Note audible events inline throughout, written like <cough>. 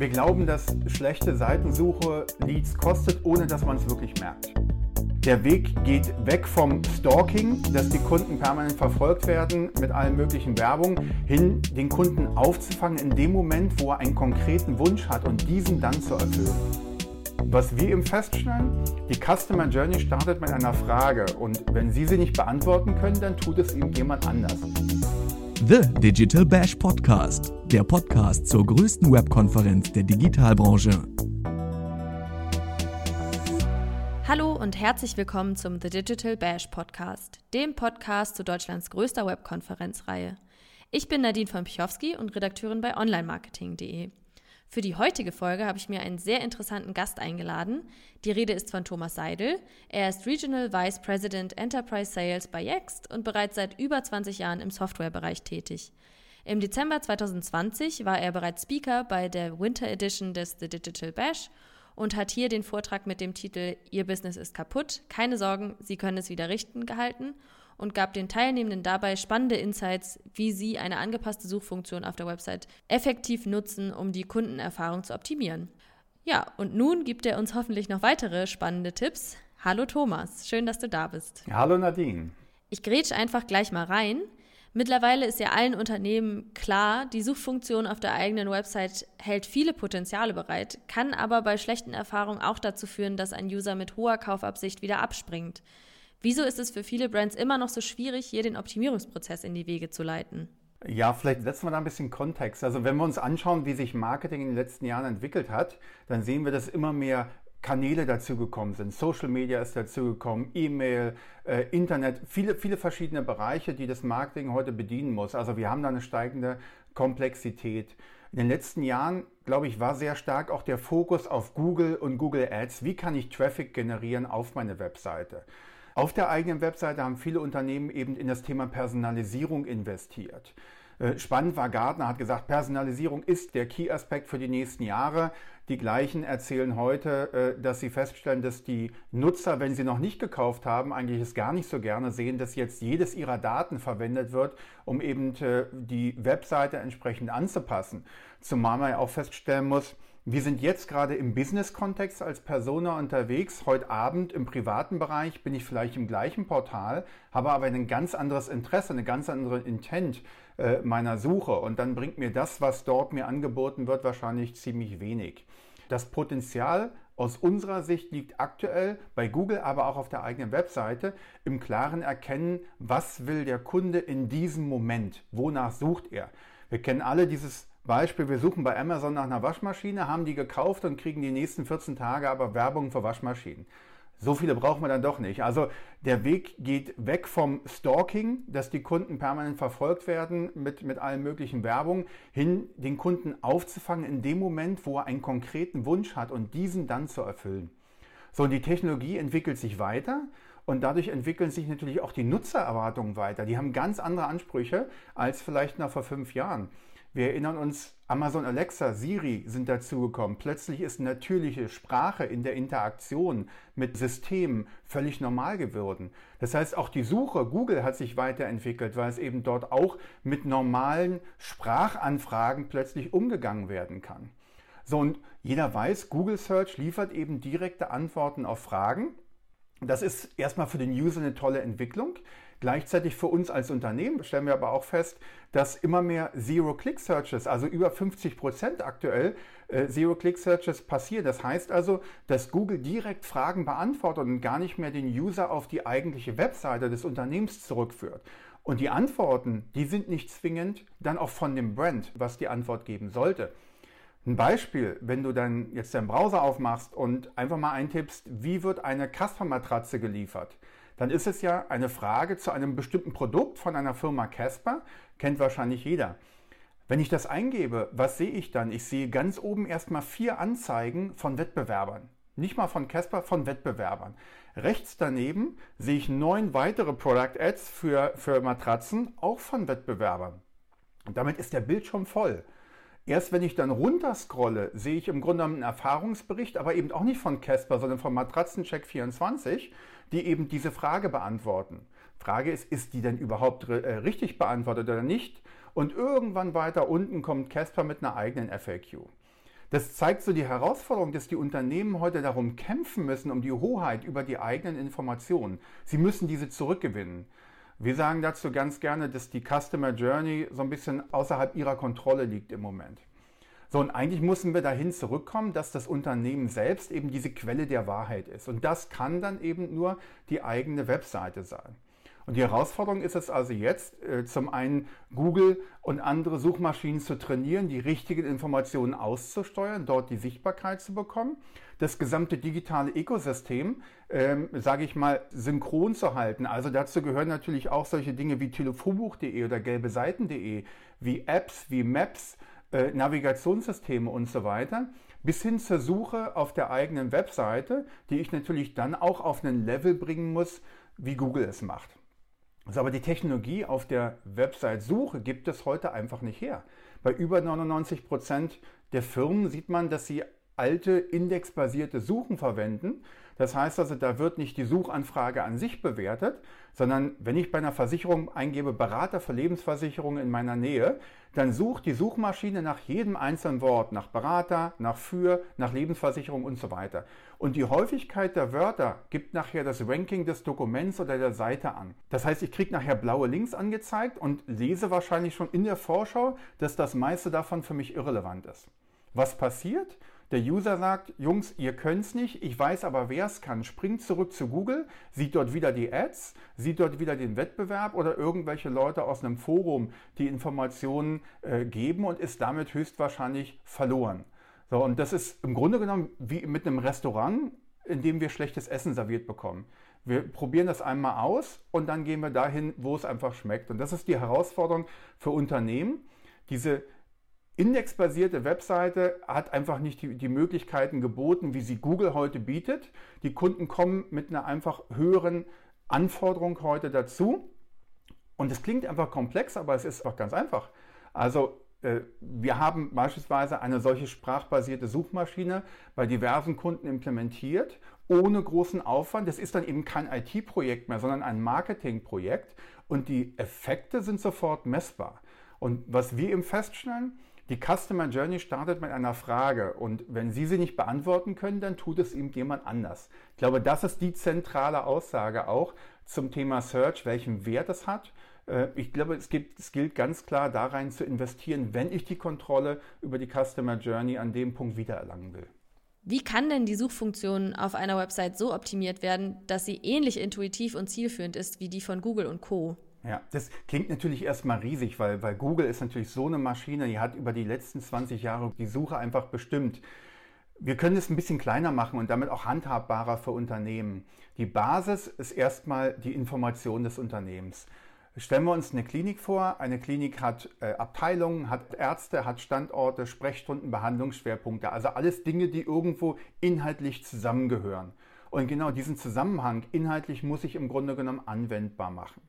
Wir glauben, dass schlechte Seitensuche Leads kostet, ohne dass man es wirklich merkt. Der Weg geht weg vom Stalking, dass die Kunden permanent verfolgt werden mit allen möglichen Werbung, hin den Kunden aufzufangen in dem Moment, wo er einen konkreten Wunsch hat und diesen dann zu erfüllen. Was wir eben feststellen, die Customer Journey startet mit einer Frage und wenn Sie sie nicht beantworten können, dann tut es eben jemand anders. The Digital Bash Podcast, der Podcast zur größten Webkonferenz der Digitalbranche. Hallo und herzlich willkommen zum The Digital Bash Podcast, dem Podcast zu Deutschlands größter Webkonferenzreihe. Ich bin Nadine von Pichowski und Redakteurin bei onlinemarketing.de. Für die heutige Folge habe ich mir einen sehr interessanten Gast eingeladen. Die Rede ist von Thomas Seidel. Er ist Regional Vice President Enterprise Sales bei Yext und bereits seit über 20 Jahren im Softwarebereich tätig. Im Dezember 2020 war er bereits Speaker bei der Winter Edition des The Digital Bash und hat hier den Vortrag mit dem Titel Ihr Business ist kaputt, keine Sorgen, Sie können es wieder richten gehalten und gab den Teilnehmenden dabei spannende Insights, wie sie eine angepasste Suchfunktion auf der Website effektiv nutzen, um die Kundenerfahrung zu optimieren. Ja, und nun gibt er uns hoffentlich noch weitere spannende Tipps. Hallo Thomas, schön, dass du da bist. Hallo Nadine. Ich grätsch einfach gleich mal rein. Mittlerweile ist ja allen Unternehmen klar, die Suchfunktion auf der eigenen Website hält viele Potenziale bereit, kann aber bei schlechten Erfahrungen auch dazu führen, dass ein User mit hoher Kaufabsicht wieder abspringt. Wieso ist es für viele Brands immer noch so schwierig, hier den Optimierungsprozess in die Wege zu leiten? Ja, vielleicht setzen wir da ein bisschen Kontext. Also wenn wir uns anschauen, wie sich Marketing in den letzten Jahren entwickelt hat, dann sehen wir, dass immer mehr Kanäle dazugekommen sind. Social Media ist dazugekommen, E-Mail, äh, Internet, viele, viele verschiedene Bereiche, die das Marketing heute bedienen muss. Also wir haben da eine steigende Komplexität. In den letzten Jahren, glaube ich, war sehr stark auch der Fokus auf Google und Google Ads. Wie kann ich Traffic generieren auf meine Webseite? Auf der eigenen Webseite haben viele Unternehmen eben in das Thema Personalisierung investiert. Äh, spannend war, Gartner hat gesagt, Personalisierung ist der Key-Aspekt für die nächsten Jahre. Die gleichen erzählen heute, äh, dass sie feststellen, dass die Nutzer, wenn sie noch nicht gekauft haben, eigentlich es gar nicht so gerne sehen, dass jetzt jedes ihrer Daten verwendet wird, um eben äh, die Webseite entsprechend anzupassen. Zumal man ja auch feststellen muss, wir sind jetzt gerade im Business-Kontext als Persona unterwegs. Heute Abend im privaten Bereich bin ich vielleicht im gleichen Portal, habe aber ein ganz anderes Interesse, eine ganz andere Intent äh, meiner Suche. Und dann bringt mir das, was dort mir angeboten wird, wahrscheinlich ziemlich wenig. Das Potenzial aus unserer Sicht liegt aktuell bei Google, aber auch auf der eigenen Webseite im klaren Erkennen, was will der Kunde in diesem Moment, wonach sucht er. Wir kennen alle dieses Beispiel, wir suchen bei Amazon nach einer Waschmaschine, haben die gekauft und kriegen die nächsten 14 Tage aber Werbung für Waschmaschinen. So viele brauchen wir dann doch nicht. Also der Weg geht weg vom Stalking, dass die Kunden permanent verfolgt werden mit, mit allen möglichen Werbung, hin den Kunden aufzufangen in dem Moment, wo er einen konkreten Wunsch hat und diesen dann zu erfüllen. So, und die Technologie entwickelt sich weiter und dadurch entwickeln sich natürlich auch die Nutzererwartungen weiter. Die haben ganz andere Ansprüche als vielleicht noch vor fünf Jahren. Wir erinnern uns, Amazon Alexa, Siri sind dazugekommen. Plötzlich ist natürliche Sprache in der Interaktion mit Systemen völlig normal geworden. Das heißt, auch die Suche, Google hat sich weiterentwickelt, weil es eben dort auch mit normalen Sprachanfragen plötzlich umgegangen werden kann. So, und jeder weiß, Google Search liefert eben direkte Antworten auf Fragen. Das ist erstmal für den User eine tolle Entwicklung. Gleichzeitig für uns als Unternehmen stellen wir aber auch fest, dass immer mehr Zero-Click-Searches, also über 50 Prozent aktuell äh, Zero-Click-Searches passieren. Das heißt also, dass Google direkt Fragen beantwortet und gar nicht mehr den User auf die eigentliche Webseite des Unternehmens zurückführt. Und die Antworten, die sind nicht zwingend dann auch von dem Brand, was die Antwort geben sollte. Ein Beispiel, wenn du dann jetzt deinen Browser aufmachst und einfach mal eintippst, wie wird eine Casper-Matratze geliefert, dann ist es ja eine Frage zu einem bestimmten Produkt von einer Firma Casper, kennt wahrscheinlich jeder. Wenn ich das eingebe, was sehe ich dann? Ich sehe ganz oben erstmal vier Anzeigen von Wettbewerbern. Nicht mal von Casper, von Wettbewerbern. Rechts daneben sehe ich neun weitere Product Ads für, für Matratzen, auch von Wettbewerbern. Und damit ist der Bildschirm voll. Erst wenn ich dann runterscrolle, sehe ich im Grunde einen Erfahrungsbericht, aber eben auch nicht von Casper, sondern von Matratzencheck24, die eben diese Frage beantworten. Frage ist, ist die denn überhaupt äh, richtig beantwortet oder nicht? Und irgendwann weiter unten kommt Casper mit einer eigenen FAQ. Das zeigt so die Herausforderung, dass die Unternehmen heute darum kämpfen müssen, um die Hoheit über die eigenen Informationen. Sie müssen diese zurückgewinnen. Wir sagen dazu ganz gerne, dass die Customer Journey so ein bisschen außerhalb ihrer Kontrolle liegt im Moment. So, und eigentlich müssen wir dahin zurückkommen, dass das Unternehmen selbst eben diese Quelle der Wahrheit ist. Und das kann dann eben nur die eigene Webseite sein. Und die Herausforderung ist es also jetzt, äh, zum einen Google und andere Suchmaschinen zu trainieren, die richtigen Informationen auszusteuern, dort die Sichtbarkeit zu bekommen, das gesamte digitale Ökosystem, ähm, sage ich mal, synchron zu halten. Also dazu gehören natürlich auch solche Dinge wie telefonbuch.de oder gelbeseiten.de, wie Apps, wie Maps, äh, Navigationssysteme und so weiter, bis hin zur Suche auf der eigenen Webseite, die ich natürlich dann auch auf einen Level bringen muss, wie Google es macht. Also aber die Technologie auf der Website-Suche gibt es heute einfach nicht her. Bei über 99 Prozent der Firmen sieht man, dass sie alte indexbasierte Suchen verwenden. Das heißt also, da wird nicht die Suchanfrage an sich bewertet, sondern wenn ich bei einer Versicherung eingebe Berater für Lebensversicherungen in meiner Nähe, dann sucht die Suchmaschine nach jedem einzelnen Wort, nach Berater, nach Für, nach Lebensversicherung und so weiter. Und die Häufigkeit der Wörter gibt nachher das Ranking des Dokuments oder der Seite an. Das heißt, ich kriege nachher blaue Links angezeigt und lese wahrscheinlich schon in der Vorschau, dass das meiste davon für mich irrelevant ist. Was passiert? Der User sagt, Jungs, ihr könnt es nicht, ich weiß aber, wer es kann. Springt zurück zu Google, sieht dort wieder die Ads, sieht dort wieder den Wettbewerb oder irgendwelche Leute aus einem Forum, die Informationen äh, geben und ist damit höchstwahrscheinlich verloren. So, und das ist im Grunde genommen wie mit einem Restaurant, in dem wir schlechtes Essen serviert bekommen. Wir probieren das einmal aus und dann gehen wir dahin, wo es einfach schmeckt. Und das ist die Herausforderung für Unternehmen, diese indexbasierte Webseite hat einfach nicht die, die, Möglichkeiten geboten, wie sie Google heute bietet. Die Kunden kommen mit einer einfach höheren Anforderung heute dazu. Und es klingt einfach komplex, aber es ist auch ganz einfach. Also wir haben beispielsweise eine solche sprachbasierte Suchmaschine bei diversen Kunden implementiert, ohne großen Aufwand. Das ist dann eben kein IT-Projekt mehr, sondern ein Marketing-Projekt. Und die Effekte sind sofort messbar. Und was wir eben feststellen, die Customer Journey startet mit einer Frage und wenn Sie sie nicht beantworten können, dann tut es ihm jemand anders. Ich glaube, das ist die zentrale Aussage auch zum Thema Search, welchen Wert es hat. Äh, ich glaube, es, gibt, es gilt ganz klar darein zu investieren, wenn ich die Kontrolle über die Customer Journey an dem Punkt wiedererlangen will. Wie kann denn die Suchfunktion auf einer Website so optimiert werden, dass sie ähnlich intuitiv und zielführend ist wie die von Google und Co? Ja, das klingt natürlich erstmal riesig, weil, weil Google ist natürlich so eine Maschine, die hat über die letzten 20 Jahre die Suche einfach bestimmt. Wir können es ein bisschen kleiner machen und damit auch handhabbarer für Unternehmen. Die Basis ist erstmal die Information des Unternehmens. Stellen wir uns eine Klinik vor. Eine Klinik hat äh, Abteilungen, hat Ärzte, hat Standorte, Sprechstunden, Behandlungsschwerpunkte. Also alles Dinge, die irgendwo inhaltlich zusammengehören. Und genau diesen Zusammenhang inhaltlich muss ich im Grunde genommen anwendbar machen.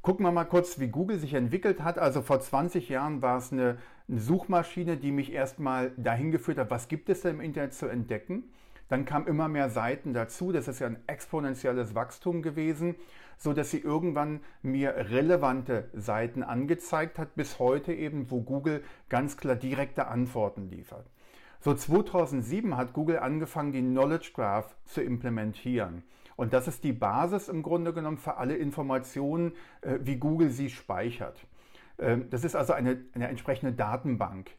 Gucken wir mal kurz, wie Google sich entwickelt hat. Also vor 20 Jahren war es eine, eine Suchmaschine, die mich erstmal dahin geführt hat, was gibt es denn im Internet zu entdecken. Dann kamen immer mehr Seiten dazu. Das ist ja ein exponentielles Wachstum gewesen, so dass sie irgendwann mir relevante Seiten angezeigt hat, bis heute eben, wo Google ganz klar direkte Antworten liefert. So 2007 hat Google angefangen, die Knowledge Graph zu implementieren. Und das ist die Basis im Grunde genommen für alle Informationen, äh, wie Google sie speichert. Ähm, das ist also eine, eine entsprechende Datenbank.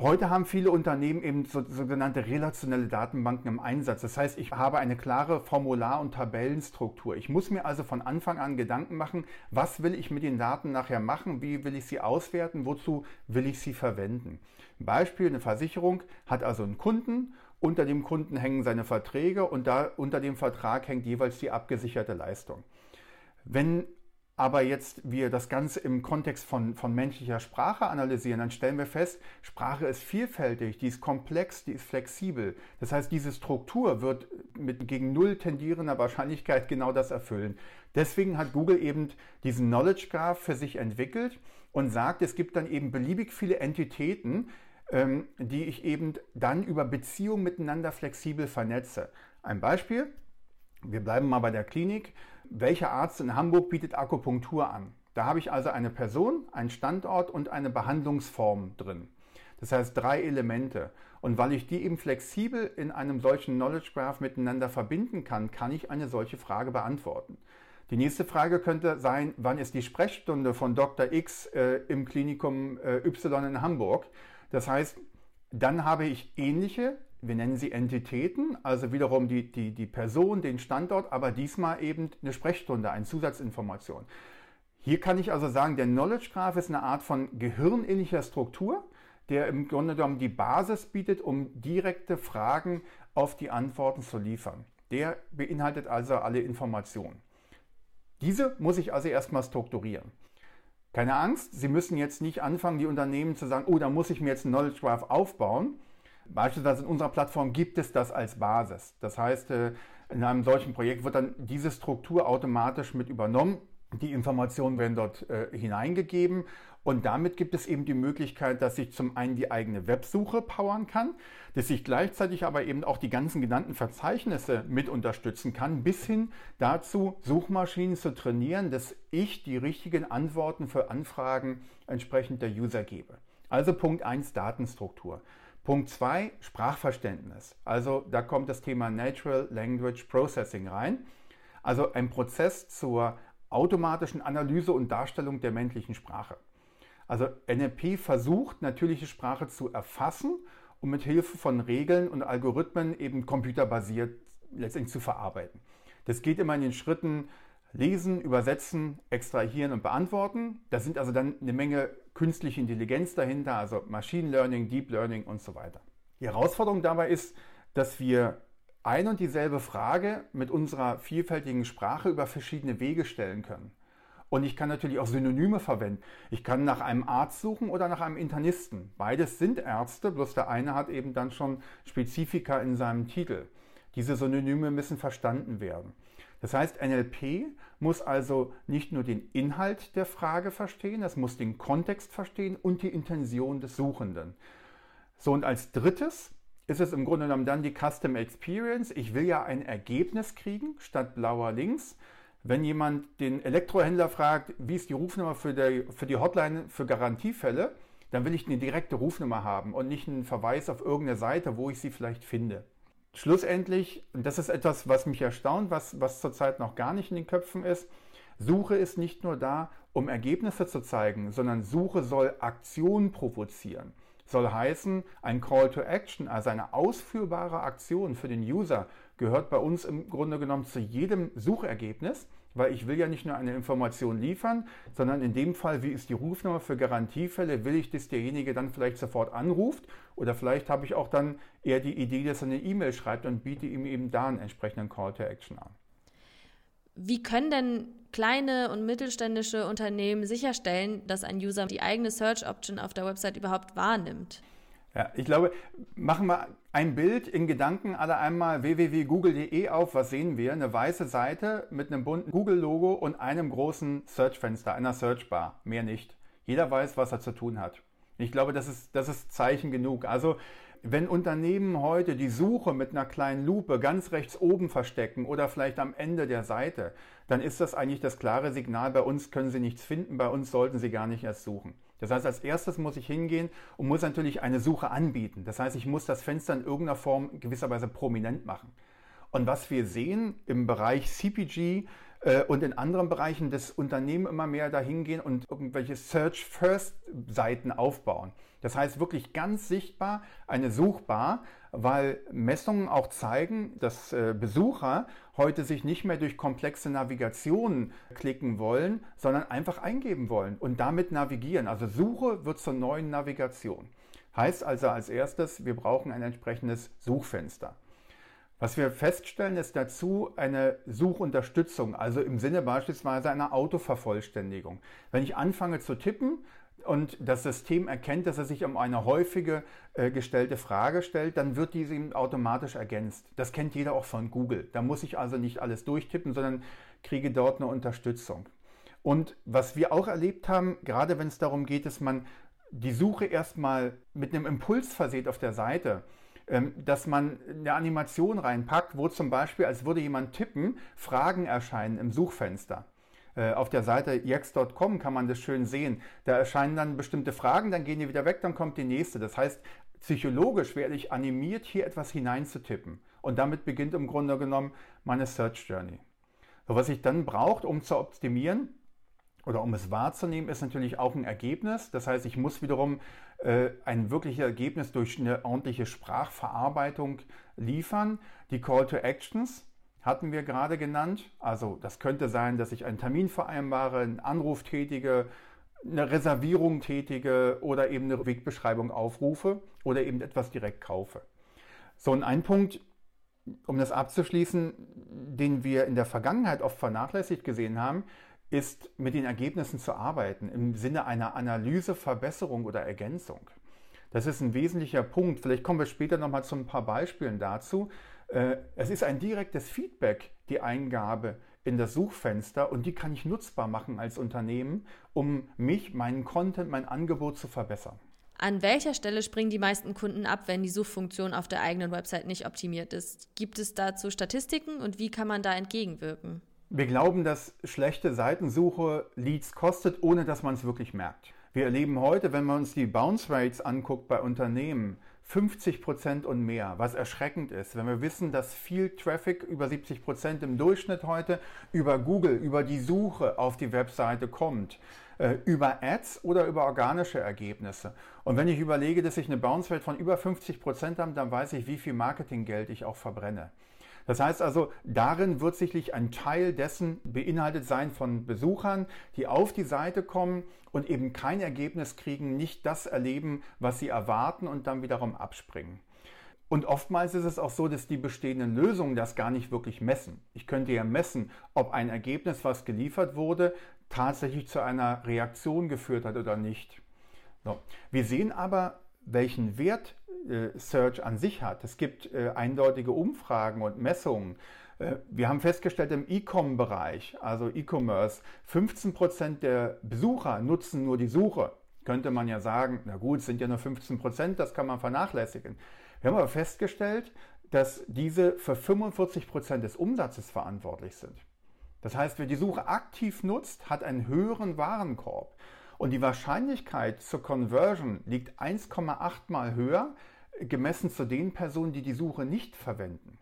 Heute haben viele Unternehmen eben so, sogenannte relationelle Datenbanken im Einsatz. Das heißt, ich habe eine klare Formular- und Tabellenstruktur. Ich muss mir also von Anfang an Gedanken machen, was will ich mit den Daten nachher machen, wie will ich sie auswerten, wozu will ich sie verwenden. Beispiel, eine Versicherung hat also einen Kunden unter dem Kunden hängen seine Verträge und da unter dem Vertrag hängt jeweils die abgesicherte Leistung. Wenn aber jetzt wir das Ganze im Kontext von, von menschlicher Sprache analysieren, dann stellen wir fest, Sprache ist vielfältig, die ist komplex, die ist flexibel. Das heißt, diese Struktur wird mit gegen null tendierender Wahrscheinlichkeit genau das erfüllen. Deswegen hat Google eben diesen Knowledge Graph für sich entwickelt und sagt, es gibt dann eben beliebig viele Entitäten, ähm, die ich eben dann über Beziehungen miteinander flexibel vernetze. Ein Beispiel, wir bleiben mal bei der Klinik. Welcher Arzt in Hamburg bietet Akupunktur an? Da habe ich also eine Person, einen Standort und eine Behandlungsform drin. Das heißt drei Elemente. Und weil ich die eben flexibel in einem solchen Knowledge Graph miteinander verbinden kann, kann ich eine solche Frage beantworten. Die nächste Frage könnte sein, wann ist die Sprechstunde von Dr. X äh, im Klinikum äh, Y in Hamburg? Das heißt, dann habe ich ähnliche, wir nennen sie Entitäten, also wiederum die, die, die Person, den Standort, aber diesmal eben eine Sprechstunde, eine Zusatzinformation. Hier kann ich also sagen, der Knowledge Graph ist eine Art von gehirnähnlicher Struktur, der im Grunde genommen die Basis bietet, um direkte Fragen auf die Antworten zu liefern. Der beinhaltet also alle Informationen. Diese muss ich also erstmal strukturieren. Keine Angst, Sie müssen jetzt nicht anfangen, die Unternehmen zu sagen, oh, da muss ich mir jetzt einen Knowledge Graph aufbauen. Beispielsweise in unserer Plattform gibt es das als Basis. Das heißt, äh, in einem solchen Projekt wird dann diese Struktur automatisch mit übernommen. Die Informationen werden dort äh, hineingegeben und damit gibt es eben die Möglichkeit, dass ich zum einen die eigene Websuche powern kann, dass ich gleichzeitig aber eben auch die ganzen genannten Verzeichnisse mit unterstützen kann, bis hin dazu, Suchmaschinen zu trainieren, dass ich die richtigen Antworten für Anfragen entsprechend der User gebe. Also Punkt 1 Datenstruktur. Punkt 2 Sprachverständnis. Also da kommt das Thema Natural Language Processing rein. Also ein Prozess zur automatischen Analyse und Darstellung der männlichen Sprache. Also NLP versucht natürliche Sprache zu erfassen und mit Hilfe von Regeln und Algorithmen eben computerbasiert letztendlich zu verarbeiten. Das geht immer in den Schritten Lesen, Übersetzen, Extrahieren und Beantworten. Da sind also dann eine Menge künstliche Intelligenz dahinter, also Machine Learning, Deep Learning und so weiter. Die Herausforderung dabei ist, dass wir ein und dieselbe Frage mit unserer vielfältigen Sprache über verschiedene Wege stellen können. Und ich kann natürlich auch Synonyme verwenden. Ich kann nach einem Arzt suchen oder nach einem Internisten. Beides sind Ärzte, bloß der eine hat eben dann schon Spezifika in seinem Titel. Diese Synonyme müssen verstanden werden. Das heißt, NLP muss also nicht nur den Inhalt der Frage verstehen, es muss den Kontext verstehen und die Intention des Suchenden. So, und als drittes ist es im Grunde genommen dann die Custom Experience. Ich will ja ein Ergebnis kriegen statt blauer Links. Wenn jemand den Elektrohändler fragt, wie ist die Rufnummer für, der, für die Hotline für Garantiefälle, dann will ich eine direkte Rufnummer haben und nicht einen Verweis auf irgendeine Seite, wo ich sie vielleicht finde. Schlussendlich, und das ist etwas, was mich erstaunt, was, was zurzeit noch gar nicht in den Köpfen ist, Suche ist nicht nur da, um Ergebnisse zu zeigen, sondern Suche soll Aktion provozieren. Soll heißen, ein Call to Action, also eine ausführbare Aktion für den User, gehört bei uns im Grunde genommen zu jedem Suchergebnis, weil ich will ja nicht nur eine Information liefern, sondern in dem Fall, wie ist die Rufnummer für Garantiefälle, will ich, dass derjenige dann vielleicht sofort anruft oder vielleicht habe ich auch dann eher die Idee, dass er eine E-Mail schreibt und biete ihm eben da einen entsprechenden Call to Action an. Wie können denn kleine und mittelständische Unternehmen sicherstellen, dass ein User die eigene Search Option auf der Website überhaupt wahrnimmt? Ja, ich glaube, machen wir ein Bild in Gedanken alle einmal www.google.de auf. Was sehen wir? Eine weiße Seite mit einem bunten Google-Logo und einem großen Search-Fenster, einer Search-Bar. Mehr nicht. Jeder weiß, was er zu tun hat. Ich glaube, das ist, das ist Zeichen genug. Also wenn Unternehmen heute die Suche mit einer kleinen Lupe ganz rechts oben verstecken oder vielleicht am Ende der Seite, dann ist das eigentlich das klare Signal, bei uns können Sie nichts finden, bei uns sollten Sie gar nicht erst suchen. Das heißt, als erstes muss ich hingehen und muss natürlich eine Suche anbieten. Das heißt, ich muss das Fenster in irgendeiner Form gewisserweise prominent machen. Und was wir sehen im Bereich CPG, äh, und in anderen Bereichen des Unternehmen immer mehr dahin gehen und irgendwelche Search-First-Seiten aufbauen. Das heißt wirklich ganz sichtbar eine Suchbar, weil Messungen auch zeigen, dass äh, Besucher heute sich nicht mehr durch komplexe Navigationen klicken wollen, sondern einfach eingeben wollen und damit navigieren. Also Suche wird zur neuen Navigation. Heißt also als erstes, wir brauchen ein entsprechendes Suchfenster. Was wir feststellen, ist dazu eine Suchunterstützung, also im Sinne beispielsweise einer Autovervollständigung. Wenn ich anfange zu tippen und das System erkennt, dass es sich um eine häufige äh, gestellte Frage stellt, dann wird diese eben automatisch ergänzt. Das kennt jeder auch von Google. Da muss ich also nicht alles durchtippen, sondern kriege dort eine Unterstützung. Und was wir auch erlebt haben, gerade wenn es darum geht, dass man die Suche erstmal mit einem Impuls verseht auf der Seite, ähm, dass man eine Animation reinpackt, wo zum Beispiel, als würde jemand tippen, Fragen erscheinen im Suchfenster. Äh, auf der Seite yex.com kann man das schön sehen. Da erscheinen dann bestimmte Fragen, dann gehen die wieder weg, dann kommt die nächste. Das heißt, psychologisch werde ich animiert, hier etwas hineinzutippen. Und damit beginnt im Grunde genommen meine Search Journey. So, was ich dann braucht, um zu optimieren oder um es wahrzunehmen, ist natürlich auch ein Ergebnis. Das heißt, ich muss wiederum äh, ein wirkliches Ergebnis durch eine ordentliche Sprachverarbeitung liefern. Die Call to Actions hatten wir gerade genannt. Also das könnte sein, dass ich einen Termin vereinbare, einen Anruf tätige, eine Reservierung tätige oder eben eine Wegbeschreibung aufrufe oder eben etwas direkt kaufe. So, und ein Punkt, um das abzuschließen, den wir in der Vergangenheit oft vernachlässigt gesehen haben, ist mit den Ergebnissen zu arbeiten im Sinne einer Analyse, Verbesserung oder Ergänzung. Das ist ein wesentlicher Punkt. Vielleicht kommen wir später nochmal zu ein paar Beispielen dazu. Äh, es ist ein direktes Feedback, die Eingabe in das Suchfenster und die kann ich nutzbar machen als Unternehmen, um mich, meinen Content, mein Angebot zu verbessern. An welcher Stelle springen die meisten Kunden ab, wenn die Suchfunktion auf der eigenen Website nicht optimiert ist? Gibt es dazu Statistiken und wie kann man da entgegenwirken? Wir glauben, dass schlechte Seitensuche Leads kostet, ohne dass man es wirklich merkt. Wir erleben heute, wenn man uns die Bounce Rates anguckt bei Unternehmen, 50 Prozent und mehr, was erschreckend ist, wenn wir wissen, dass viel Traffic, über 70 Prozent im Durchschnitt heute, über Google, über die Suche auf die Webseite kommt, äh, über Ads oder über organische Ergebnisse. Und wenn ich überlege, dass ich eine Bounce Rate von über 50 Prozent habe, dann weiß ich, wie viel Marketinggeld ich auch verbrenne. Das heißt also, darin wird sicherlich ein Teil dessen beinhaltet sein von Besuchern, die auf die Seite kommen und eben kein Ergebnis kriegen, nicht das erleben, was sie erwarten und dann wiederum abspringen. Und oftmals ist es auch so, dass die bestehenden Lösungen das gar nicht wirklich messen. Ich könnte ja messen, ob ein Ergebnis, was geliefert wurde, tatsächlich zu einer Reaktion geführt hat oder nicht. So. Wir sehen aber, welchen Wert Search an sich hat. Es gibt äh, eindeutige Umfragen und Messungen. Äh, wir haben festgestellt im E-Com-Bereich, also E-Commerce, 15% der Besucher nutzen nur die Suche. Könnte man ja sagen, na gut, es sind ja nur 15%, das kann man vernachlässigen. Wir haben aber festgestellt, dass diese für 45% des Umsatzes verantwortlich sind. Das heißt, wer die Suche aktiv nutzt, hat einen höheren Warenkorb. Und die Wahrscheinlichkeit zur Conversion liegt 1,8 mal höher, gemessen zu den Personen, die die Suche nicht verwenden.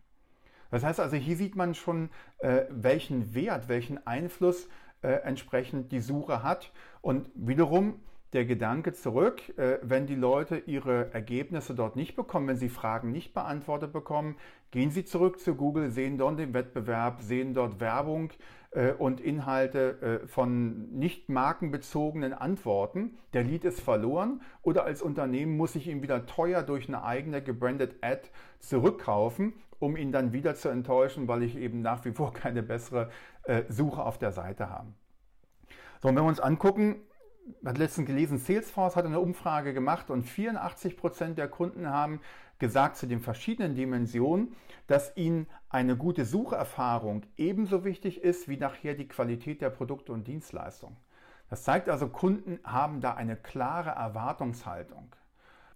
Das heißt also, hier sieht man schon, äh, welchen Wert, welchen Einfluss äh, entsprechend die Suche hat. Und wiederum der Gedanke zurück, äh, wenn die Leute ihre Ergebnisse dort nicht bekommen, wenn sie Fragen nicht beantwortet bekommen, gehen sie zurück zu Google, sehen dort den Wettbewerb, sehen dort Werbung äh, und Inhalte äh, von nicht markenbezogenen Antworten. Der Lead ist verloren oder als Unternehmen muss ich ihn wieder teuer durch eine eigene gebranded Ad zurückkaufen, um ihn dann wieder zu enttäuschen, weil ich eben nach wie vor <laughs> keine bessere Suche auf der Seite habe. So, und wenn wir uns angucken, hat letztens gelesen, Salesforce hat eine Umfrage gemacht und 84 Prozent der Kunden haben gesagt zu den verschiedenen Dimensionen, dass ihnen eine gute Sucherfahrung ebenso wichtig ist wie nachher die Qualität der Produkte und Dienstleistungen. Das zeigt also, Kunden haben da eine klare Erwartungshaltung.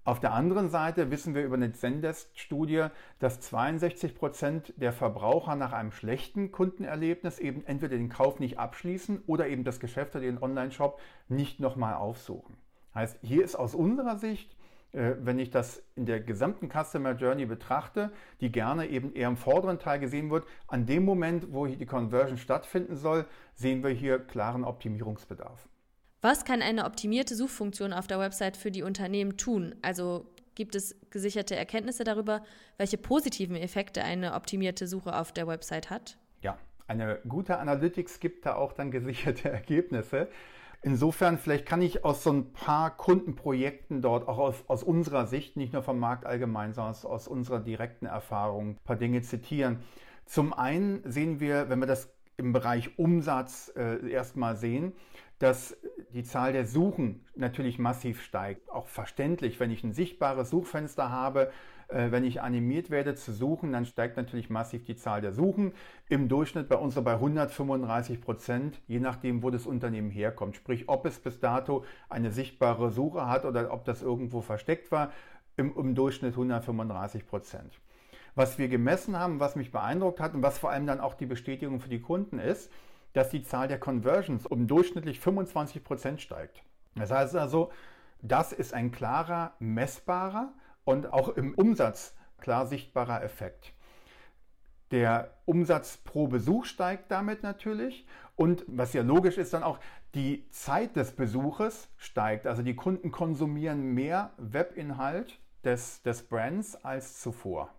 Auf der anderen Seite wissen wir über eine Zendesk-Studie, dass 62 Prozent der Verbraucher nach einem schlechten Kundenerlebnis eben entweder den Kauf nicht abschließen oder eben das Geschäft oder den Online-Shop nicht nochmal aufsuchen. Heißt, hier ist aus unserer Sicht, äh, wenn ich das in der gesamten Customer Journey betrachte, die gerne eben eher im vorderen Teil gesehen wird, an dem Moment, wo hier die Conversion stattfinden soll, sehen wir hier klaren Optimierungsbedarf. Was kann eine optimierte Suchfunktion auf der Website für die Unternehmen tun? Also gibt es gesicherte Erkenntnisse darüber, welche positiven Effekte eine optimierte Suche auf der Website hat? Ja, eine gute Analytics gibt da auch dann gesicherte <laughs> Ergebnisse. Insofern, vielleicht kann ich aus so ein paar Kundenprojekten dort auch aus, aus unserer Sicht, nicht nur vom Markt allgemein, sondern aus, aus unserer direkten Erfahrung ein paar Dinge zitieren. Zum einen sehen wir, wenn wir das im Bereich Umsatz äh, erstmal sehen, dass die Zahl der Suchen natürlich massiv steigt. Auch verständlich, wenn ich ein sichtbares Suchfenster habe, äh, wenn ich animiert werde zu suchen, dann steigt natürlich massiv die Zahl der Suchen. Im Durchschnitt bei uns so bei 135 Prozent, je nachdem, wo das Unternehmen herkommt. Sprich, ob es bis dato eine sichtbare Suche hat oder ob das irgendwo versteckt war, im, im Durchschnitt 135 Prozent. Was wir gemessen haben, was mich beeindruckt hat und was vor allem dann auch die Bestätigung für die Kunden ist, dass die Zahl der Conversions um durchschnittlich 25 Prozent steigt. Das heißt also, das ist ein klarer, messbarer und auch im Umsatz klar sichtbarer Effekt. Der Umsatz pro Besuch steigt damit natürlich und was ja logisch ist, dann auch die Zeit des Besuches steigt. Also die Kunden konsumieren mehr Webinhalt des, des Brands als zuvor.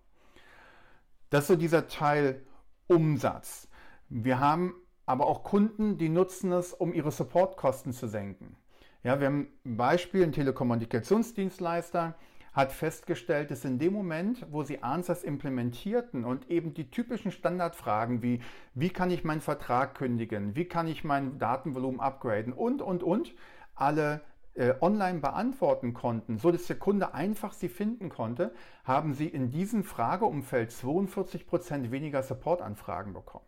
Das ist so dieser Teil Umsatz. Wir haben aber auch Kunden, die nutzen es, um ihre Supportkosten zu senken. Ja, wir haben ein Beispiel, ein Telekommunikationsdienstleister hat festgestellt, dass in dem Moment, wo sie Answers implementierten und eben die typischen Standardfragen wie, wie kann ich meinen Vertrag kündigen, wie kann ich mein Datenvolumen upgraden und, und, und, alle äh, online beantworten konnten, so dass der Kunde einfach sie finden konnte, haben sie in diesem Frageumfeld 42 Prozent weniger Supportanfragen bekommen.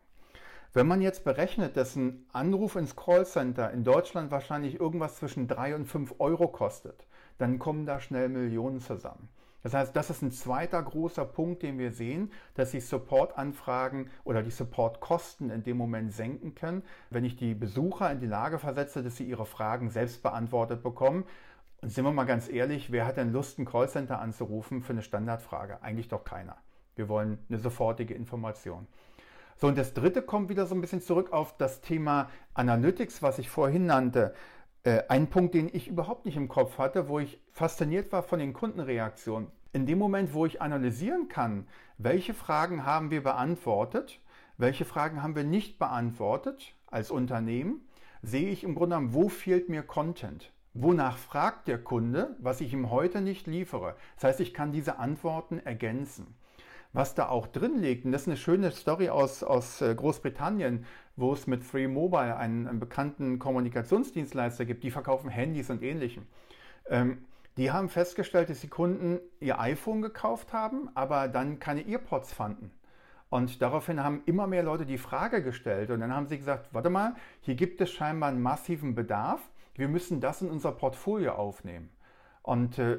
Wenn man jetzt berechnet, dass ein Anruf ins Callcenter in Deutschland wahrscheinlich irgendwas zwischen 3 und 5 Euro kostet, dann kommen da schnell Millionen zusammen. Das heißt, das ist ein zweiter großer Punkt, den wir sehen, dass sich Supportanfragen oder die Supportkosten in dem Moment senken können, wenn ich die Besucher in die Lage versetze, dass sie ihre Fragen selbst beantwortet bekommen. Und sind wir mal ganz ehrlich, wer hat denn Lust, ein Callcenter anzurufen für eine Standardfrage? Eigentlich doch keiner. Wir wollen eine sofortige Information. So, und das dritte kommt wieder so ein bisschen zurück auf das Thema Analytics, was ich vorhin nannte. Äh, ein Punkt, den ich überhaupt nicht im Kopf hatte, wo ich fasziniert war von den Kundenreaktionen. In dem Moment, wo ich analysieren kann, welche Fragen haben wir beantwortet, welche Fragen haben wir nicht beantwortet als Unternehmen, sehe ich im Grunde genommen, wo fehlt mir Content. Wonach fragt der Kunde, was ich ihm heute nicht liefere? Das heißt, ich kann diese Antworten ergänzen. Was da auch drin liegt, und das ist eine schöne Story aus, aus äh, Großbritannien, wo es mit Free Mobile einen, einen, bekannten Kommunikationsdienstleister gibt, die verkaufen Handys und ähnlichem. Ähm, die haben festgestellt, dass die Kunden ihr iPhone gekauft haben, aber dann keine Earpods fanden. Und daraufhin haben immer mehr Leute die Frage gestellt und dann haben sie gesagt, warte mal, hier gibt es scheinbar einen massiven Bedarf, wir müssen das in unser Portfolio aufnehmen. Und äh,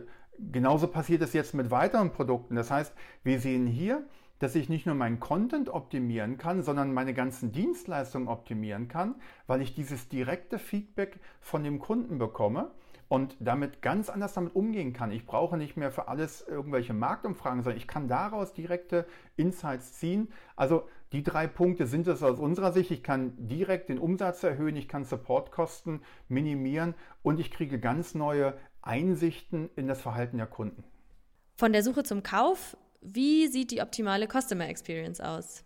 genauso passiert es jetzt mit weiteren Produkten. Das heißt, wir sehen hier, dass ich nicht nur meinen Content optimieren kann, sondern meine ganzen Dienstleistungen optimieren kann, weil ich dieses direkte Feedback von dem Kunden bekomme und damit ganz anders damit umgehen kann. Ich brauche nicht mehr für alles irgendwelche Marktumfragen, sondern ich kann daraus direkte Insights ziehen. Also die drei Punkte sind es aus unserer Sicht. Ich kann direkt den Umsatz erhöhen, ich kann Supportkosten minimieren und ich kriege ganz neue Einsichten in das Verhalten der Kunden. Von der Suche zum Kauf wie sieht die optimale Customer Experience aus?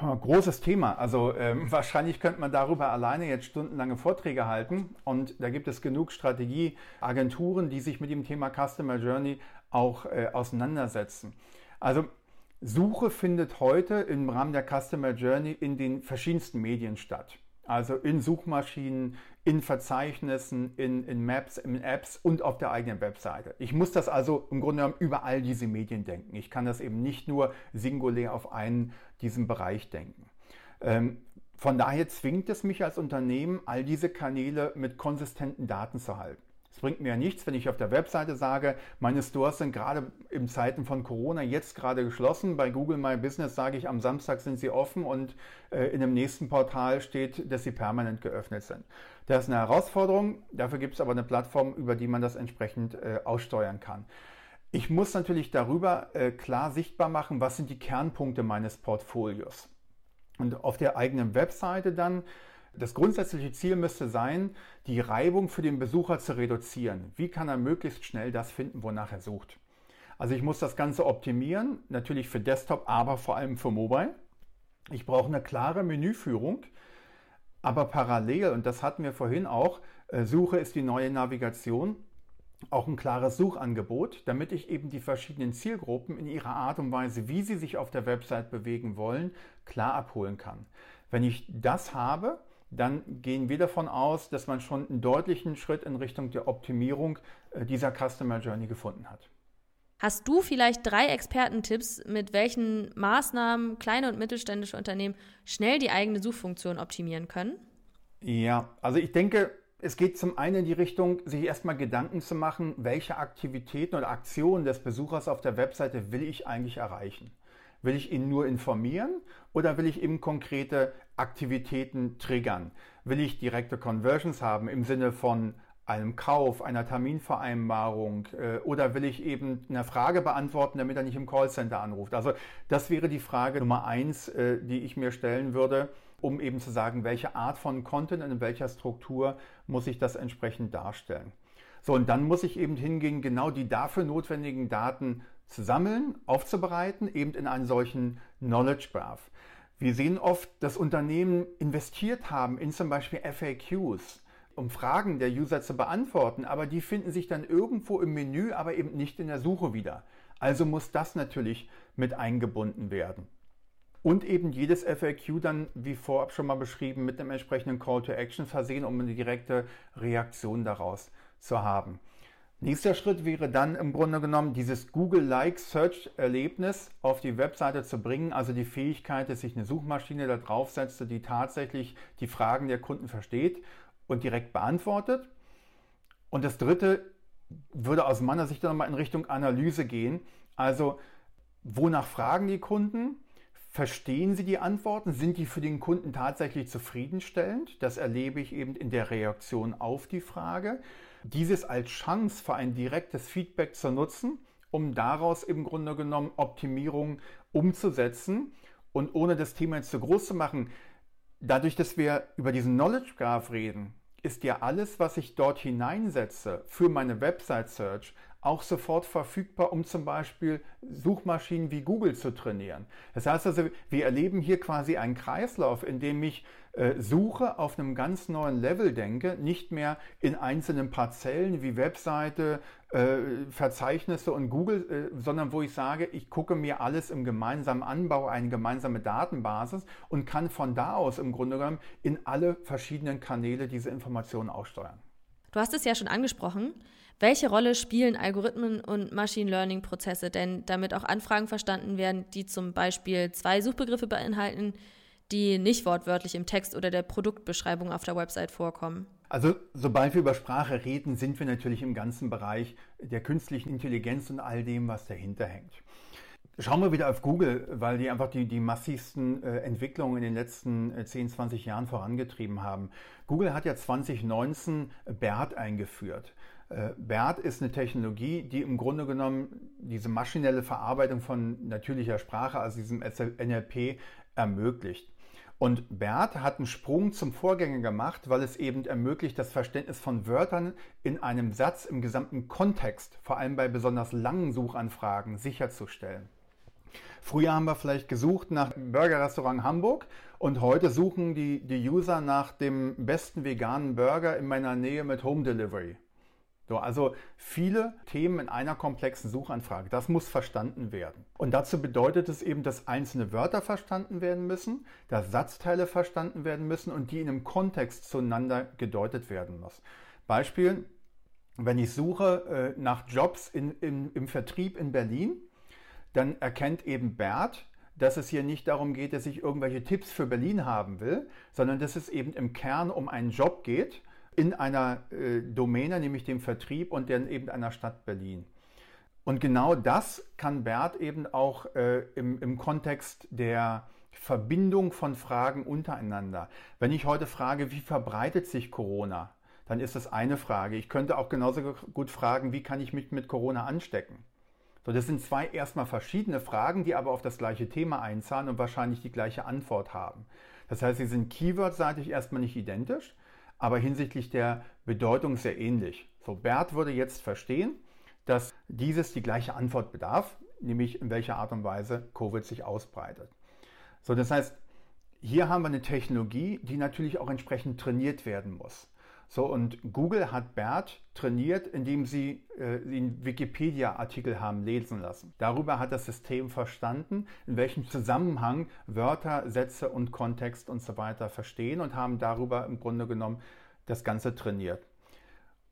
Großes Thema. Also ähm, <laughs> wahrscheinlich könnte man darüber alleine jetzt stundenlange Vorträge halten. Und da gibt es genug Strategieagenturen, die sich mit dem Thema Customer Journey auch äh, auseinandersetzen. Also Suche findet heute im Rahmen der Customer Journey in den verschiedensten Medien statt. Also in Suchmaschinen, in Verzeichnissen, in, in Maps, in Apps und auf der eigenen Webseite. Ich muss das also im Grunde genommen über all diese Medien denken. Ich kann das eben nicht nur singulär auf einen diesen Bereich denken. Ähm, von daher zwingt es mich als Unternehmen, all diese Kanäle mit konsistenten Daten zu halten. Bringt mir ja nichts, wenn ich auf der Webseite sage, meine Stores sind gerade in Zeiten von Corona jetzt gerade geschlossen. Bei Google My Business sage ich, am Samstag sind sie offen und äh, in dem nächsten Portal steht, dass sie permanent geöffnet sind. Das ist eine Herausforderung. Dafür gibt es aber eine Plattform, über die man das entsprechend äh, aussteuern kann. Ich muss natürlich darüber äh, klar sichtbar machen, was sind die Kernpunkte meines Portfolios. Und auf der eigenen Webseite dann das grundsätzliche Ziel müsste sein, die Reibung für den Besucher zu reduzieren. Wie kann er möglichst schnell das finden, wonach er sucht? Also ich muss das Ganze optimieren, natürlich für Desktop, aber vor allem für Mobile. Ich brauche eine klare Menüführung, aber parallel, und das hatten wir vorhin auch, äh, Suche ist die neue Navigation, auch ein klares Suchangebot, damit ich eben die verschiedenen Zielgruppen in ihrer Art und Weise, wie sie sich auf der Website bewegen wollen, klar abholen kann. Wenn ich das habe, dann gehen wir davon aus, dass man schon einen deutlichen Schritt in Richtung der Optimierung äh, dieser Customer Journey gefunden hat. Hast du vielleicht drei Expertentipps, mit welchen Maßnahmen kleine und mittelständische Unternehmen schnell die eigene Suchfunktion optimieren können? Ja, also ich denke, es geht zum einen in die Richtung, sich erstmal Gedanken zu machen, welche Aktivitäten oder Aktionen des Besuchers auf der Webseite will ich eigentlich erreichen. Will ich ihn nur informieren oder will ich eben konkrete Aktivitäten triggern? Will ich direkte Conversions haben im Sinne von einem Kauf, einer Terminvereinbarung äh, oder will ich eben eine Frage beantworten, damit er nicht im Callcenter anruft? Also das wäre die Frage Nummer eins, äh, die ich mir stellen würde, um eben zu sagen, welche Art von Content und in welcher Struktur muss ich das entsprechend darstellen. So, und dann muss ich eben hingehen, genau die dafür notwendigen Daten zu sammeln, aufzubereiten, eben in einen solchen Knowledge Graph. Wir sehen oft, dass Unternehmen investiert haben in zum Beispiel FAQs, um Fragen der User zu beantworten, aber die finden sich dann irgendwo im Menü, aber eben nicht in der Suche wieder. Also muss das natürlich mit eingebunden werden. Und eben jedes FAQ dann, wie vorab schon mal beschrieben, mit einem entsprechenden Call to Action versehen, um eine direkte Reaktion daraus zu haben. Nächster Schritt wäre dann im Grunde genommen dieses Google-like Search-Erlebnis auf die Webseite zu bringen, also die Fähigkeit, dass sich eine Suchmaschine da draufsetze, die tatsächlich die Fragen der Kunden versteht und direkt beantwortet. Und das dritte würde aus meiner Sicht dann nochmal in Richtung Analyse gehen. Also, wonach fragen die Kunden? Verstehen Sie die Antworten? Sind die für den Kunden tatsächlich zufriedenstellend? Das erlebe ich eben in der Reaktion auf die Frage dieses als Chance für ein direktes Feedback zu nutzen, um daraus im Grunde genommen Optimierung umzusetzen. Und ohne das Thema jetzt zu groß zu machen, dadurch, dass wir über diesen Knowledge Graph reden, ist ja alles, was ich dort hineinsetze für meine Website Search, auch sofort verfügbar, um zum Beispiel Suchmaschinen wie Google zu trainieren. Das heißt also, wir erleben hier quasi einen Kreislauf, in dem ich äh, Suche auf einem ganz neuen Level denke, nicht mehr in einzelnen Parzellen wie Webseite, äh, Verzeichnisse und Google, äh, sondern wo ich sage, ich gucke mir alles im gemeinsamen Anbau, eine gemeinsame Datenbasis und kann von da aus im Grunde genommen in alle verschiedenen Kanäle diese Informationen aussteuern. Du hast es ja schon angesprochen. Welche Rolle spielen Algorithmen und Machine Learning-Prozesse denn, damit auch Anfragen verstanden werden, die zum Beispiel zwei Suchbegriffe beinhalten, die nicht wortwörtlich im Text oder der Produktbeschreibung auf der Website vorkommen? Also sobald wir über Sprache reden, sind wir natürlich im ganzen Bereich der künstlichen Intelligenz und all dem, was dahinter hängt. Schauen wir wieder auf Google, weil die einfach die, die massivsten äh, Entwicklungen in den letzten äh, 10, 20 Jahren vorangetrieben haben. Google hat ja 2019 BERT eingeführt. Äh, BERT ist eine Technologie, die im Grunde genommen diese maschinelle Verarbeitung von natürlicher Sprache, also diesem NLP, ermöglicht. Und BERT hat einen Sprung zum Vorgänger gemacht, weil es eben ermöglicht, das Verständnis von Wörtern in einem Satz im gesamten Kontext, vor allem bei besonders langen Suchanfragen, sicherzustellen. Früher haben wir vielleicht gesucht nach Burgerrestaurant Hamburg und heute suchen die, die User nach dem besten veganen Burger in meiner Nähe mit Home Delivery. So, also viele Themen in einer komplexen Suchanfrage. Das muss verstanden werden. Und dazu bedeutet es eben, dass einzelne Wörter verstanden werden müssen, dass Satzteile verstanden werden müssen und die in einem Kontext zueinander gedeutet werden muss. Beispiel, wenn ich suche äh, nach Jobs in, in, im Vertrieb in Berlin, dann erkennt eben Bert, dass es hier nicht darum geht, dass ich irgendwelche Tipps für Berlin haben will, sondern dass es eben im Kern um einen Job geht in einer äh, Domäne, nämlich dem Vertrieb und dann eben einer Stadt Berlin. Und genau das kann Bert eben auch äh, im, im Kontext der Verbindung von Fragen untereinander. Wenn ich heute frage, wie verbreitet sich Corona, dann ist das eine Frage. Ich könnte auch genauso gut fragen, wie kann ich mich mit Corona anstecken? So, das sind zwei erstmal verschiedene Fragen, die aber auf das gleiche Thema einzahlen und wahrscheinlich die gleiche Antwort haben. Das heißt, sie sind keywordseitig erstmal nicht identisch, aber hinsichtlich der Bedeutung sehr ähnlich. So, Bert würde jetzt verstehen, dass dieses die gleiche Antwort bedarf, nämlich in welcher Art und Weise Covid sich ausbreitet. So, das heißt, hier haben wir eine Technologie, die natürlich auch entsprechend trainiert werden muss. So, und Google hat BERT trainiert, indem sie äh, den Wikipedia-Artikel haben lesen lassen. Darüber hat das System verstanden, in welchem Zusammenhang Wörter, Sätze und Kontext und so weiter verstehen und haben darüber im Grunde genommen das Ganze trainiert.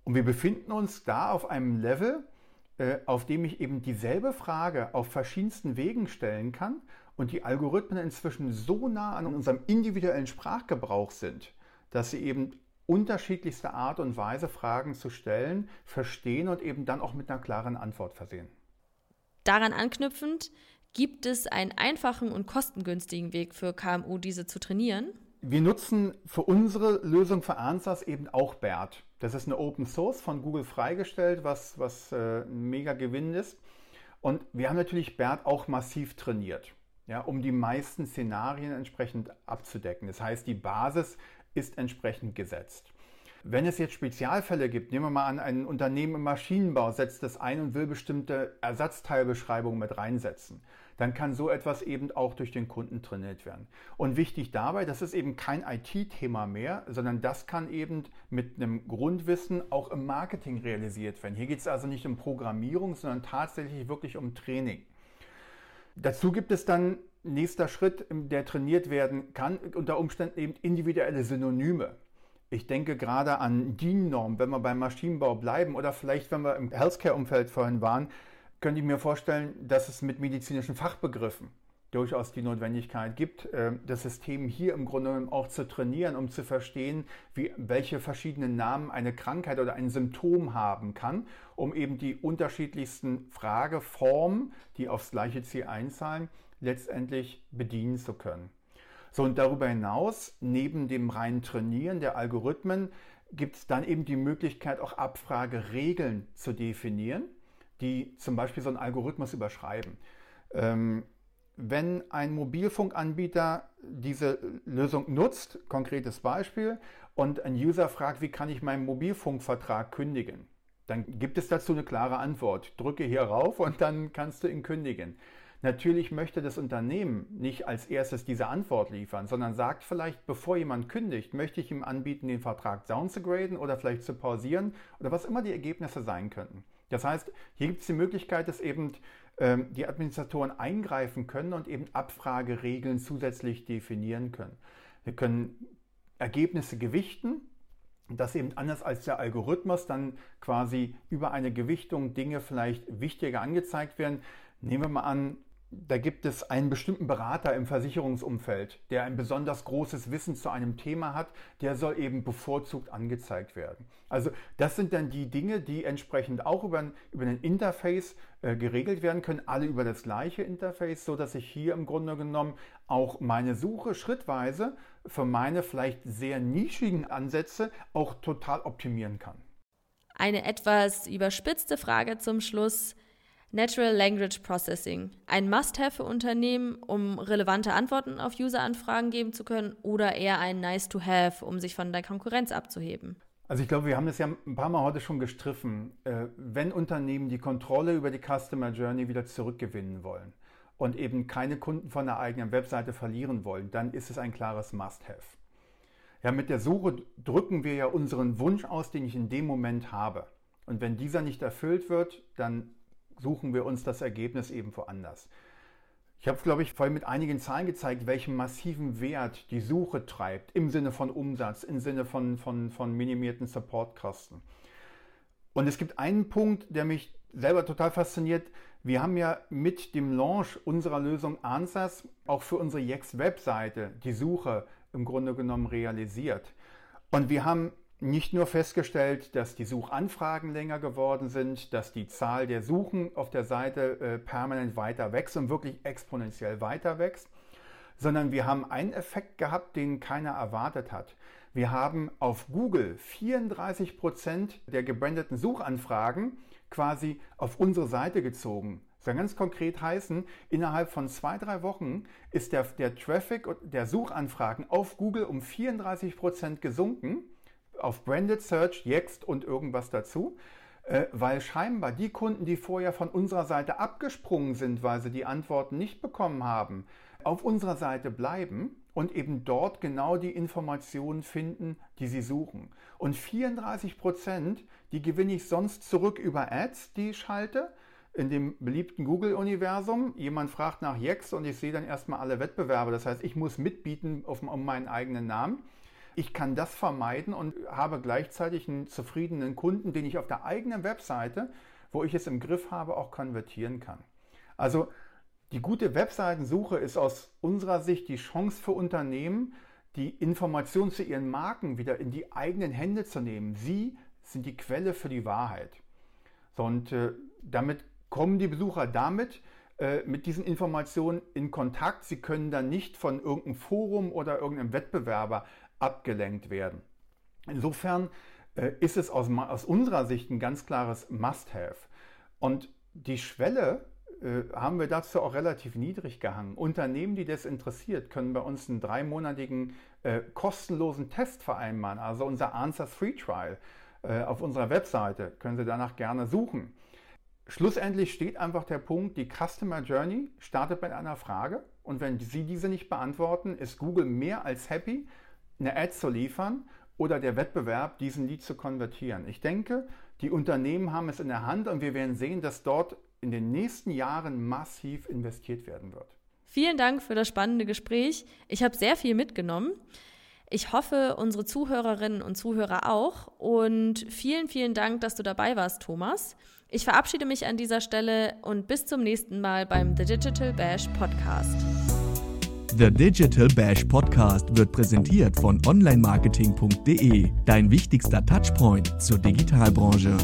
Und wir befinden uns da auf einem Level, äh, auf dem ich eben dieselbe Frage auf verschiedensten Wegen stellen kann und die Algorithmen inzwischen so nah an unserem individuellen Sprachgebrauch sind, dass sie eben unterschiedlichste Art und Weise Fragen zu stellen, verstehen und eben dann auch mit einer klaren Antwort versehen. Daran anknüpfend, gibt es einen einfachen und kostengünstigen Weg für KMU, diese zu trainieren? wir nutzen für unsere Lösung für Answers eben auch BERT. Das ist eine Open Source von Google freigestellt, was, was äh, ein mega Gewinn ist. Und wir haben natürlich BERT auch massiv trainiert, ja, um die meisten Szenarien entsprechend abzudecken. Das heißt, die Basis ist entsprechend gesetzt. Wenn es jetzt Spezialfälle gibt, nehmen wir mal an, ein Unternehmen im Maschinenbau setzt das ein und will bestimmte Ersatzteilbeschreibungen mit reinsetzen, dann kann so etwas eben auch durch den Kunden trainiert werden. Und wichtig dabei, das ist eben kein IT-Thema mehr, sondern das kann eben mit einem Grundwissen auch im Marketing realisiert werden. Hier geht es also nicht um Programmierung, sondern tatsächlich wirklich um Training. Dazu gibt es dann nächster Schritt, der trainiert werden kann, unter Umständen eben individuelle Synonyme. Ich denke gerade an DIN-Norm, wenn wir beim Maschinenbau bleiben oder vielleicht, wenn wir im Healthcare-Umfeld vorhin waren, könnte ich mir vorstellen, dass es mit medizinischen Fachbegriffen durchaus die Notwendigkeit gibt, äh, das System hier im Grunde genommen auch zu trainieren, um zu verstehen, wie, welche verschiedenen Namen eine Krankheit oder ein Symptom haben kann, um eben die unterschiedlichsten Frageformen, die aufs gleiche Ziel einzahlen, letztendlich bedienen zu können. So, und darüber hinaus, neben dem reinen Trainieren der Algorithmen, gibt es dann eben die Möglichkeit, auch Abfrageregeln zu definieren, die zum Beispiel so einen Algorithmus überschreiben. Ähm, wenn ein Mobilfunkanbieter diese Lösung nutzt, konkretes Beispiel, und ein User fragt, wie kann ich meinen Mobilfunkvertrag kündigen, dann gibt es dazu eine klare Antwort. Drücke hier rauf und dann kannst du ihn kündigen. Natürlich möchte das Unternehmen nicht als erstes diese Antwort liefern, sondern sagt vielleicht, bevor jemand kündigt, möchte ich ihm anbieten, den Vertrag downzugraden oder vielleicht zu pausieren oder was immer die Ergebnisse sein könnten. Das heißt, hier gibt es die Möglichkeit, dass eben ähm, die Administratoren eingreifen können und eben Abfrageregeln zusätzlich definieren können. Wir können Ergebnisse gewichten, dass eben anders als der Algorithmus dann quasi über eine Gewichtung Dinge vielleicht wichtiger angezeigt werden. Nehmen wir mal an, da gibt es einen bestimmten Berater im Versicherungsumfeld, der ein besonders großes Wissen zu einem Thema hat, der soll eben bevorzugt angezeigt werden. Also das sind dann die Dinge, die entsprechend auch über ein, über ein Interface äh, geregelt werden können, alle über das gleiche Interface, so dass ich hier im Grunde genommen auch meine Suche schrittweise für meine vielleicht sehr nischigen Ansätze auch total optimieren kann. Eine etwas überspitzte Frage zum Schluss. Natural Language Processing. Ein Must-Have für Unternehmen, um relevante Antworten auf User-Anfragen geben zu können oder eher ein Nice-to-Have, um sich von der Konkurrenz abzuheben? Also ich glaube, wir haben das ja ein paar Mal heute schon gestriffen. Äh, wenn Unternehmen die Kontrolle über die Customer Journey wieder zurückgewinnen wollen und eben keine Kunden von der eigenen Webseite verlieren wollen, dann ist es ein klares Must-Have. Ja, mit der Suche drücken wir ja unseren Wunsch aus, den ich in dem Moment habe. Und wenn dieser nicht erfüllt wird, dann suchen wir uns das Ergebnis eben woanders. Ich habe, glaube ich, vorhin mit einigen Zahlen gezeigt, welchen massiven Wert die Suche treibt im Sinne von Umsatz, im Sinne von, von, von minimierten Supportkosten. Und es gibt einen Punkt, der mich selber total fasziniert. Wir haben ja mit dem Launch unserer Lösung Answers auch für unsere Yext-Webseite die Suche im Grunde genommen realisiert. Und wir haben nicht nur festgestellt, dass die Suchanfragen länger geworden sind, dass die Zahl der Suchen auf der Seite äh, permanent weiter wächst und wirklich exponentiell weiter wächst, sondern wir haben einen Effekt gehabt, den keiner erwartet hat. Wir haben auf Google 34 Prozent der gebrandeten Suchanfragen quasi auf unsere Seite gezogen. Das soll ganz konkret heißen, innerhalb von zwei, drei Wochen ist der, der Traffic der Suchanfragen auf Google um 34 Prozent gesunken auf Branded Search, Yext und irgendwas dazu, äh, weil scheinbar die Kunden, die vorher von unserer Seite abgesprungen sind, weil sie die Antworten nicht bekommen haben, auf unserer Seite bleiben und eben dort genau die Informationen finden, die sie suchen. Und 34 Prozent, die gewinne ich sonst zurück über Ads, die ich schalte. In dem beliebten Google-Universum, jemand fragt nach Yext und ich sehe dann erstmal alle Wettbewerbe. Das heißt, ich muss mitbieten um meinen eigenen Namen. Ich kann das vermeiden und habe gleichzeitig einen zufriedenen Kunden, den ich auf der eigenen Webseite, wo ich es im Griff habe, auch konvertieren kann. Also die gute Webseitensuche ist aus unserer Sicht die Chance für Unternehmen, die Informationen zu ihren Marken wieder in die eigenen Hände zu nehmen. Sie sind die Quelle für die Wahrheit. Und äh, damit kommen die Besucher damit äh, mit diesen Informationen in Kontakt. Sie können dann nicht von irgendeinem Forum oder irgendeinem Wettbewerber abgelenkt werden. Insofern äh, ist es aus, aus unserer Sicht ein ganz klares Must-Have. Und die Schwelle äh, haben wir dazu auch relativ niedrig gehangen. Unternehmen, die das interessiert, können bei uns einen dreimonatigen äh, kostenlosen Test vereinbaren, also unser Answers Free Trial. Äh, auf unserer Webseite können Sie danach gerne suchen. Schlussendlich steht einfach der Punkt, die Customer Journey startet mit einer Frage und wenn Sie diese nicht beantworten, ist Google mehr als happy, eine Ad zu liefern oder der Wettbewerb, diesen Lead zu konvertieren. Ich denke, die Unternehmen haben es in der Hand und wir werden sehen, dass dort in den nächsten Jahren massiv investiert werden wird. Vielen Dank für das spannende Gespräch. Ich habe sehr viel mitgenommen. Ich hoffe, unsere Zuhörerinnen und Zuhörer auch. Und vielen, vielen Dank, dass du dabei warst, Thomas. Ich verabschiede mich an dieser Stelle und bis zum nächsten Mal beim The Digital Bash Podcast. The Digital Bash Podcast wird präsentiert von onlinemarketing.de, dein wichtigster Touchpoint zur Digitalbranche.